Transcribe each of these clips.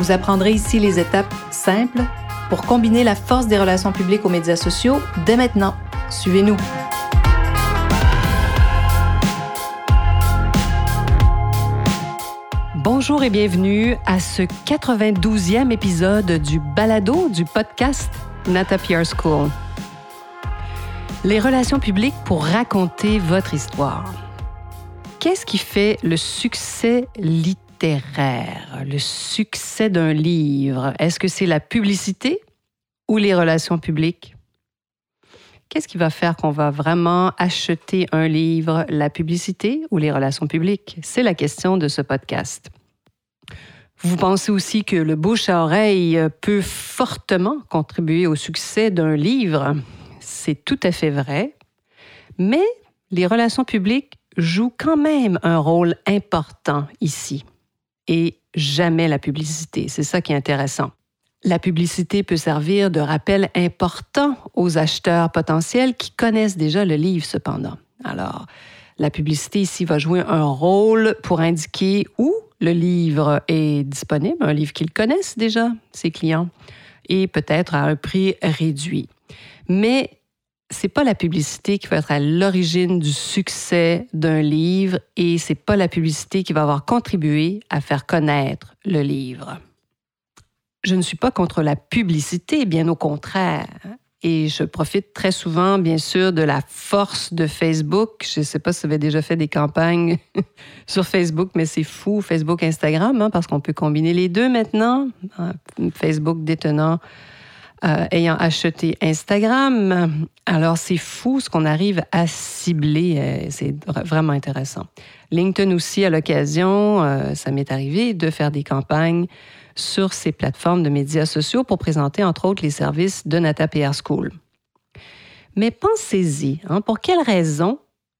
Vous apprendrez ici les étapes simples pour combiner la force des relations publiques aux médias sociaux dès maintenant. Suivez-nous. Bonjour et bienvenue à ce 92e épisode du balado du podcast Nata School. Les relations publiques pour raconter votre histoire. Qu'est-ce qui fait le succès littéraire, le succès d'un livre? Est-ce que c'est la publicité ou les relations publiques? Qu'est-ce qui va faire qu'on va vraiment acheter un livre, la publicité ou les relations publiques? C'est la question de ce podcast. Vous pensez aussi que le bouche à oreille peut fortement contribuer au succès d'un livre? C'est tout à fait vrai, mais les relations publiques jouent quand même un rôle important ici et jamais la publicité. C'est ça qui est intéressant. La publicité peut servir de rappel important aux acheteurs potentiels qui connaissent déjà le livre cependant. Alors, la publicité ici va jouer un rôle pour indiquer où le livre est disponible, un livre qu'ils connaissent déjà, ses clients, et peut-être à un prix réduit. Mais c'est pas la publicité qui va être à l'origine du succès d'un livre et c'est pas la publicité qui va avoir contribué à faire connaître le livre. Je ne suis pas contre la publicité, bien au contraire. Et je profite très souvent, bien sûr, de la force de Facebook. Je ne sais pas si vous avez déjà fait des campagnes sur Facebook, mais c'est fou, Facebook, Instagram, hein, parce qu'on peut combiner les deux maintenant. Facebook détenant, euh, ayant acheté Instagram. Alors, c'est fou ce qu'on arrive à cibler. Euh, c'est vraiment intéressant. LinkedIn aussi, à l'occasion, euh, ça m'est arrivé de faire des campagnes sur ces plateformes de médias sociaux pour présenter, entre autres, les services de Nata PR School. Mais pensez-y, hein, pour quelle raison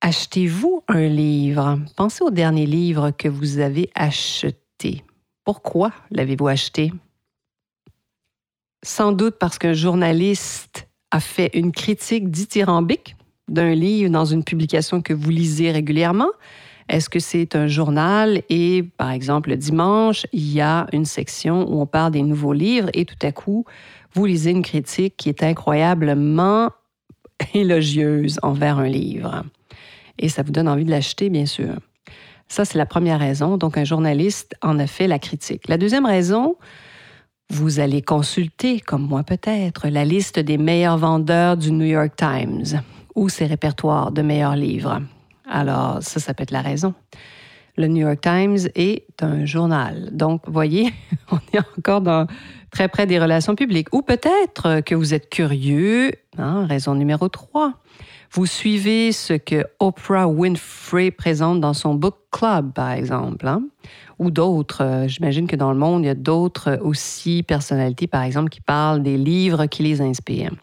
achetez-vous un livre? Pensez au dernier livre que vous avez acheté. Pourquoi l'avez-vous acheté? Sans doute parce qu'un journaliste a fait une critique dithyrambique d'un livre dans une publication que vous lisez régulièrement, est-ce que c'est un journal? Et, par exemple, le dimanche, il y a une section où on parle des nouveaux livres et tout à coup, vous lisez une critique qui est incroyablement élogieuse envers un livre. Et ça vous donne envie de l'acheter, bien sûr. Ça, c'est la première raison. Donc, un journaliste en a fait la critique. La deuxième raison, vous allez consulter, comme moi peut-être, la liste des meilleurs vendeurs du New York Times ou ses répertoires de meilleurs livres. Alors, ça, ça peut être la raison. Le New York Times est un journal. Donc, voyez, on est encore très près des relations publiques. Ou peut-être que vous êtes curieux, hein, raison numéro 3. Vous suivez ce que Oprah Winfrey présente dans son book club, par exemple, hein, ou d'autres. J'imagine que dans le monde, il y a d'autres aussi personnalités, par exemple, qui parlent des livres qui les inspirent.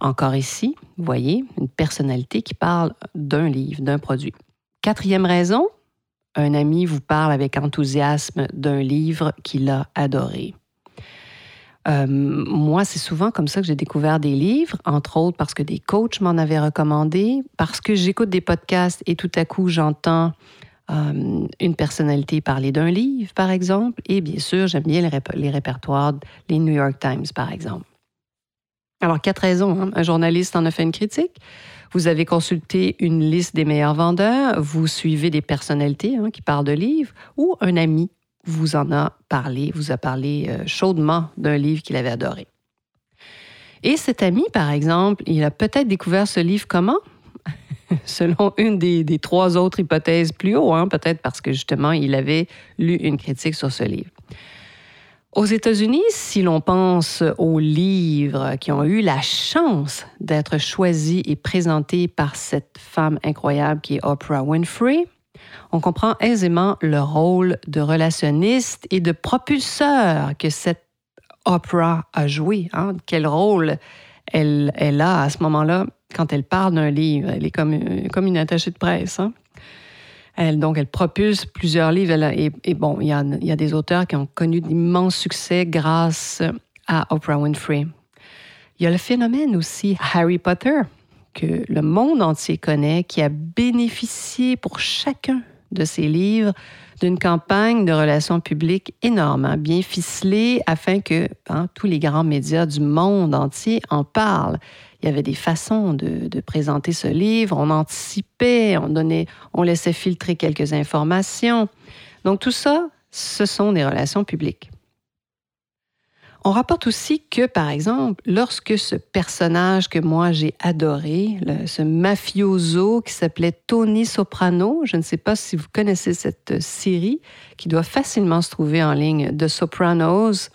Encore ici, vous voyez, une personnalité qui parle d'un livre, d'un produit. Quatrième raison, un ami vous parle avec enthousiasme d'un livre qu'il a adoré. Euh, moi, c'est souvent comme ça que j'ai découvert des livres, entre autres parce que des coachs m'en avaient recommandé, parce que j'écoute des podcasts et tout à coup j'entends euh, une personnalité parler d'un livre, par exemple, et bien sûr, j'aime bien les répertoires, les New York Times, par exemple. Alors, quatre raisons. Hein. Un journaliste en a fait une critique. Vous avez consulté une liste des meilleurs vendeurs. Vous suivez des personnalités hein, qui parlent de livres. Ou un ami vous en a parlé, vous a parlé euh, chaudement d'un livre qu'il avait adoré. Et cet ami, par exemple, il a peut-être découvert ce livre comment? Selon une des, trois autres hypothèses plus haut, hein, peut-être parce que justement, il avait lu une critique sur ce livre. Aux États-Unis, si l'on pense aux livres qui ont eu la chance d'être choisis et présentés par cette femme incroyable qui est Oprah Winfrey, On comprend aisément le rôle de relationniste et de propulseur que cette Oprah a joué. Hein? Quel rôle elle, elle a à ce moment-là quand elle parle d'un livre. Elle est comme, comme une attachée de presse. Hein? Elle, donc, elle propulse plusieurs livres. et, bon, il y, a, y, a, des auteurs qui ont connu d'immenses succès grâce à Oprah Winfrey. Il y a le phénomène aussi Harry Potter, que le monde entier connaît, qui a bénéficié pour chacun de ses livres d'une campagne de relations publiques énorme, bien ficelée, afin que hein, tous les grands médias du monde entier en parlent. Il y avait des façons de, présenter ce livre, on anticipait, on donnait, on laissait filtrer quelques informations. Donc tout ça, ce sont des relations publiques. On rapporte aussi que, par exemple, lorsque ce personnage que moi j'ai adoré, ce mafioso qui s'appelait Tony Soprano, je ne sais pas si vous connaissez cette série qui doit facilement se trouver en ligne, de Sopranos,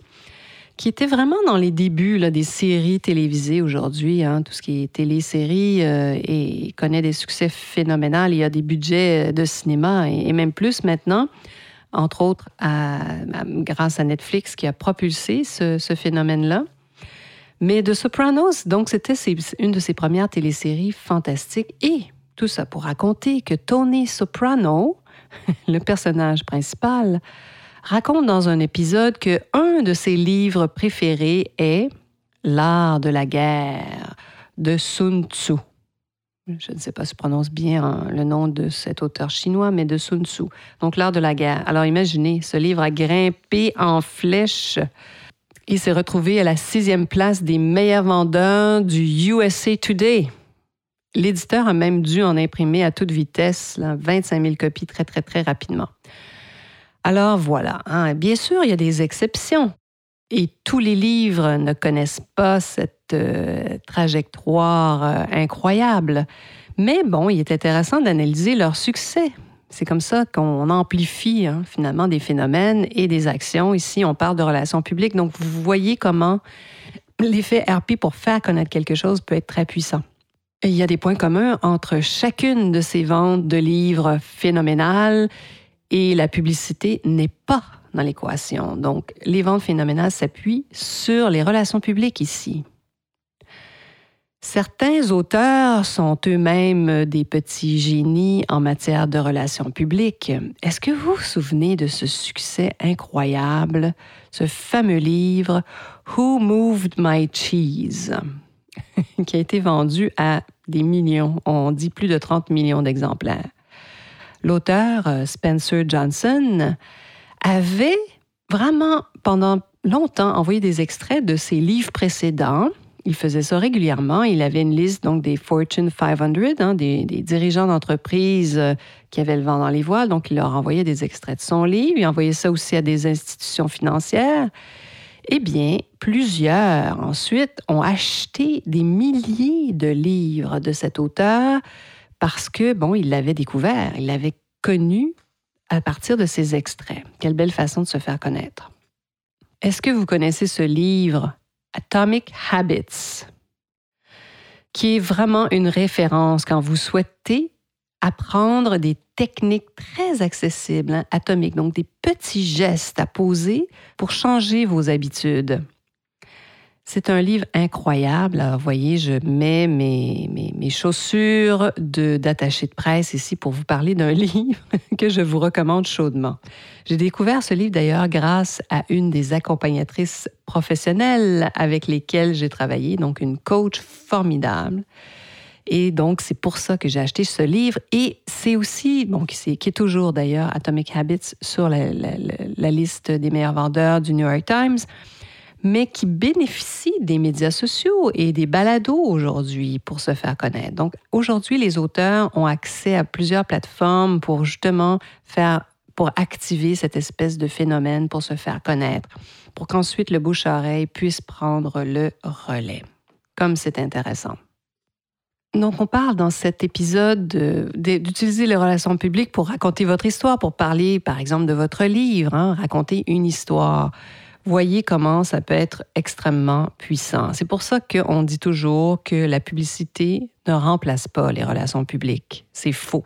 qui était vraiment dans les débuts des séries télévisées aujourd'hui. Hein, tout ce qui est télésérie euh, et connaît des succès phénoménaux. Il y a des budgets de cinéma et même plus maintenant entre autres grâce à Netflix qui a propulsé ce, phénomène-là. Mais The Sopranos, donc c'était une de ses premières téléséries fantastiques et tout ça pour raconter que Tony Soprano, le personnage principal, raconte dans un épisode que un de ses livres préférés est L'art de la guerre de Sun Tzu je ne sais pas si je prononce bien hein, le nom de cet auteur chinois, mais de Sun Tzu. Donc, l'art de la guerre. Alors, imaginez, ce livre a grimpé en flèche. Il s'est retrouvé à la sixième place des meilleurs vendeurs du USA Today. L'éditeur a même dû en imprimer à toute vitesse, 25 000 copies très, très, très rapidement. Alors voilà, hein. bien sûr, il y a des exceptions. Et tous les livres ne connaissent pas cette euh, trajectoire euh, incroyable. Mais bon, il est intéressant d'analyser leur succès. C'est comme ça qu'on amplifie hein, finalement des phénomènes et des actions. Ici, on parle de relations publiques. Donc, vous voyez comment l'effet RP pour faire connaître quelque chose peut être très puissant. il y a des points communs entre chacune de ces ventes de livres phénoménales et la publicité n'est pas dans l'équation. Donc, les ventes phénoménales s'appuient sur les relations publiques ici. Certains auteurs sont eux-mêmes des petits génies en matière de relations publiques. Est-ce que vous vous souvenez de ce succès incroyable, ce fameux livre Who Moved My Cheese? Qui a été vendu à des millions, on dit plus de 30 millions d'exemplaires. L'auteur euh, Spencer Johnson avait vraiment pendant longtemps envoyé des extraits de ses livres précédents. Il faisait ça régulièrement. Il avait une liste donc des Fortune 500, hein, des, dirigeants d'entreprise euh, qui avaient le vent dans les voiles. Donc, il leur envoyait des extraits de son livre. Il envoyait ça aussi à des institutions financières. Eh bien, plusieurs ensuite ont acheté des milliers de livres de cet auteur parce que, bon, il l'avait découvert, il l'avait connu à partir de ces extraits. Quelle belle façon de se faire connaître. Est-ce que vous connaissez ce livre, Atomic Habits, qui est vraiment une référence quand vous souhaitez apprendre des techniques très accessibles, hein, atomiques, donc des petits gestes à poser pour changer vos habitudes? C'est un livre incroyable. vous voyez, je mets mes, mes, chaussures d'attaché de, presse ici pour vous parler d'un livre que je vous recommande chaudement. J'ai découvert ce livre d'ailleurs grâce à une des accompagnatrices professionnelles avec lesquelles j'ai travaillé, donc une coach formidable. Et donc, c'est pour ça que j'ai acheté ce livre. Et c'est aussi, bon, qui, est, qui est toujours d'ailleurs Atomic Habits sur la liste des meilleurs vendeurs du New York Times mais qui bénéficient des médias sociaux et des balados aujourd'hui pour se faire connaître. Donc aujourd'hui, les auteurs ont accès à plusieurs plateformes pour justement faire pour activer cette espèce de phénomène pour se faire connaître, pour qu'ensuite le bouche-oreille puisse prendre le relais. Comme c'est intéressant. Donc, on parle dans cet épisode d'utiliser les relations publiques pour raconter votre histoire, pour parler, par exemple, de votre livre, hein, raconter une histoire voyez comment ça peut être extrêmement puissant. C'est pour ça qu'on dit toujours que la publicité ne remplace pas les relations publiques. C'est faux.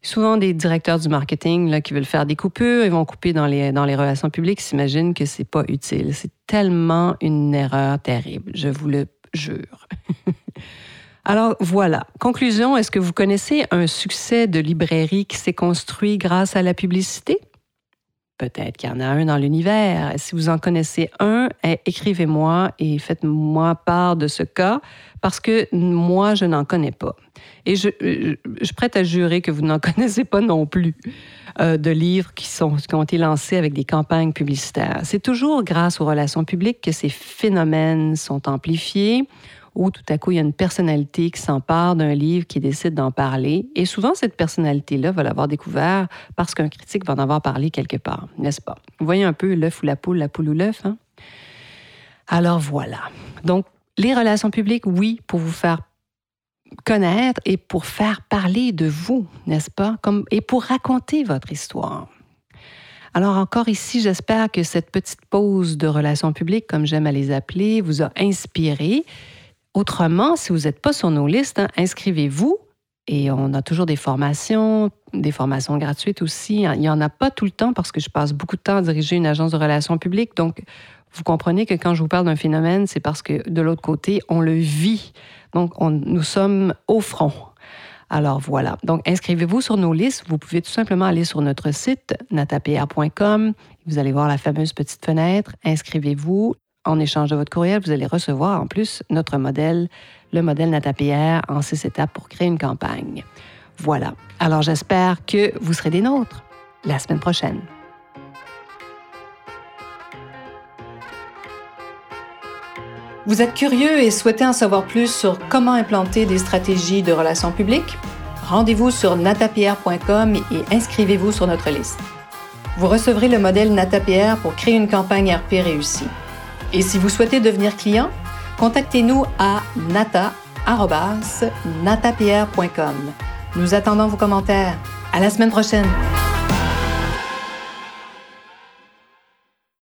Souvent des directeurs du marketing qui veulent faire des coupures, ils vont couper dans les, dans les relations publiques, s'imaginent que c'est pas utile. C'est tellement une erreur terrible, je vous le jure. Alors voilà. Conclusion, est-ce que vous connaissez un succès de librairie qui s'est construit grâce à la publicité? Peut-être qu'il y en a un dans l'univers. Si vous en connaissez un, eh, écrivez-moi et faites-moi part de ce cas parce que moi, je n'en connais pas. Et je, suis prête à jurer que vous n'en connaissez pas non plus euh, de livres qui, sont, qui ont été lancés avec des campagnes publicitaires. C'est toujours grâce aux relations publiques que ces phénomènes sont amplifiés où tout à coup, il y a une personnalité qui s'empare d'un livre, qui décide d'en parler. Et souvent, cette personnalité-là va l'avoir découvert parce qu'un critique va en avoir parlé quelque part, n'est-ce pas? Vous voyez un peu l'œuf ou la poule, la poule ou l'œuf, hein? Alors voilà. Donc, les relations publiques, oui, pour vous faire connaître et pour faire parler de vous, n'est-ce pas? Et pour raconter votre histoire. Alors encore ici, j'espère que cette petite pause de relations publiques, comme j'aime à les appeler, vous a inspiré Autrement, si vous n'êtes pas sur nos listes, hein, inscrivez-vous. Et on a toujours des formations, des formations gratuites aussi. Il n'y en a pas tout le temps parce que je passe beaucoup de temps à diriger une agence de relations publiques. Donc, vous comprenez que quand je vous parle d'un phénomène, c'est parce que de l'autre côté, on le vit. Donc, nous sommes au front. Alors voilà. Donc, inscrivez-vous sur nos listes. Vous pouvez tout simplement aller sur notre site natapr.com. Vous allez voir la fameuse petite fenêtre. Inscrivez-vous en échange de votre courriel, vous allez recevoir en plus notre modèle, le modèle NataPR en six étapes pour créer une campagne. Voilà. Alors j'espère que vous serez des nôtres la semaine prochaine. Vous êtes curieux et souhaitez en savoir plus sur comment implanter des stratégies de relations publiques? Rendez-vous sur natapierre.com et inscrivez-vous sur notre liste. Vous recevrez le modèle NataPR pour créer une campagne RP réussie. Et si vous souhaitez devenir client, contactez-nous à nata.natapierre.com. Nous attendons vos commentaires. À la semaine prochaine!